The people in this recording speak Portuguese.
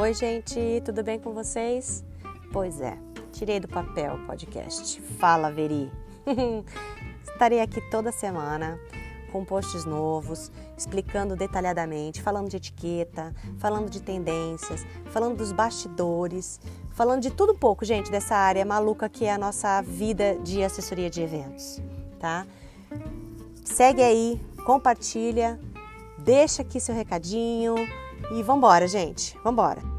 Oi, gente, tudo bem com vocês? Pois é, tirei do papel o podcast. Fala, Veri! Estarei aqui toda semana com posts novos, explicando detalhadamente, falando de etiqueta, falando de tendências, falando dos bastidores, falando de tudo um pouco, gente, dessa área maluca que é a nossa vida de assessoria de eventos, tá? Segue aí, compartilha, deixa aqui seu recadinho e vambora, gente, vambora!